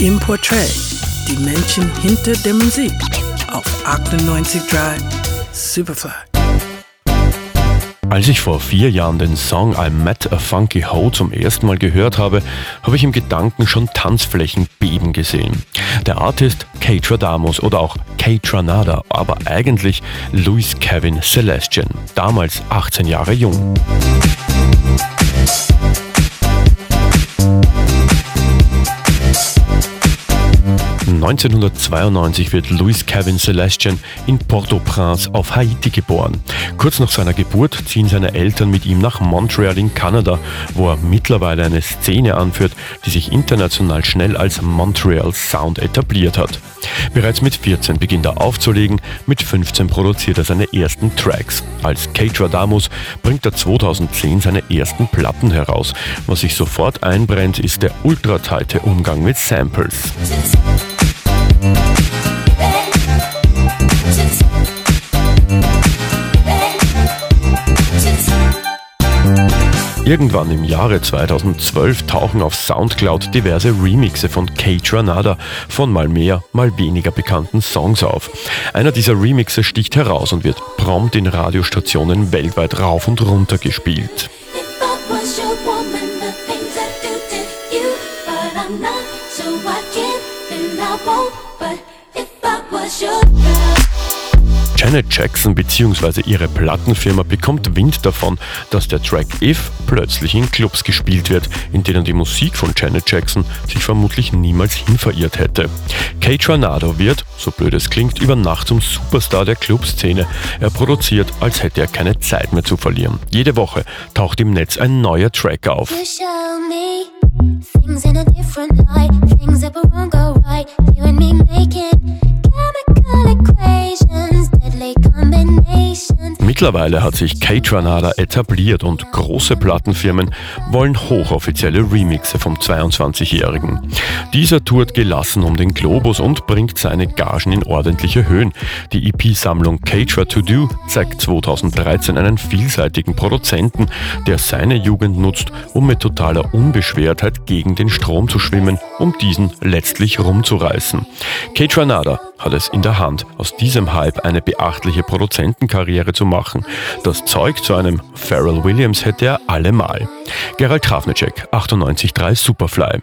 im Portrait, die Menschen hinter der Musik auf 98.3 Superfly. Als ich vor vier Jahren den Song I Met a Funky Ho zum ersten Mal gehört habe, habe ich im Gedanken schon Tanzflächen beben gesehen. Der Artist Kate Damus oder auch Kate Nada, aber eigentlich Louis Kevin Celestian, damals 18 Jahre jung. 1992 wird Louis Kevin Celestian in Port-au-Prince auf Haiti geboren. Kurz nach seiner Geburt ziehen seine Eltern mit ihm nach Montreal in Kanada, wo er mittlerweile eine Szene anführt, die sich international schnell als Montreal Sound etabliert hat. Bereits mit 14 beginnt er aufzulegen, mit 15 produziert er seine ersten Tracks. Als Kate Radamus bringt er 2010 seine ersten Platten heraus. Was sich sofort einbrennt, ist der ultratighte Umgang mit Samples. Irgendwann im Jahre 2012 tauchen auf Soundcloud diverse Remixe von Kate Ranada von mal mehr, mal weniger bekannten Songs auf. Einer dieser Remixe sticht heraus und wird prompt in Radiostationen weltweit rauf und runter gespielt. Janet Jackson bzw. ihre Plattenfirma bekommt Wind davon, dass der Track If plötzlich in Clubs gespielt wird, in denen die Musik von Janet Jackson sich vermutlich niemals hin verirrt hätte. Kate Ranado wird, so blöd es klingt, über Nacht zum Superstar der Clubszene. Er produziert, als hätte er keine Zeit mehr zu verlieren. Jede Woche taucht im Netz ein neuer Track auf. Mittlerweile hat sich Kate Ranada etabliert und große Plattenfirmen wollen hochoffizielle Remixe vom 22-Jährigen. Dieser tourt gelassen um den Globus und bringt seine Gagen in ordentliche Höhen. Die EP-Sammlung Catra To Do zeigt 2013 einen vielseitigen Produzenten, der seine Jugend nutzt, um mit totaler Unbeschwertheit gegen den Strom zu schwimmen, um diesen letztlich rumzureißen. Kate Ranada hat es in der Hand, aus diesem Hype eine beachtliche Produzentenkarriere zu machen. Das Zeug zu einem Pharrell Williams hätte er allemal. Gerald Trafnicek, 98.3 Superfly.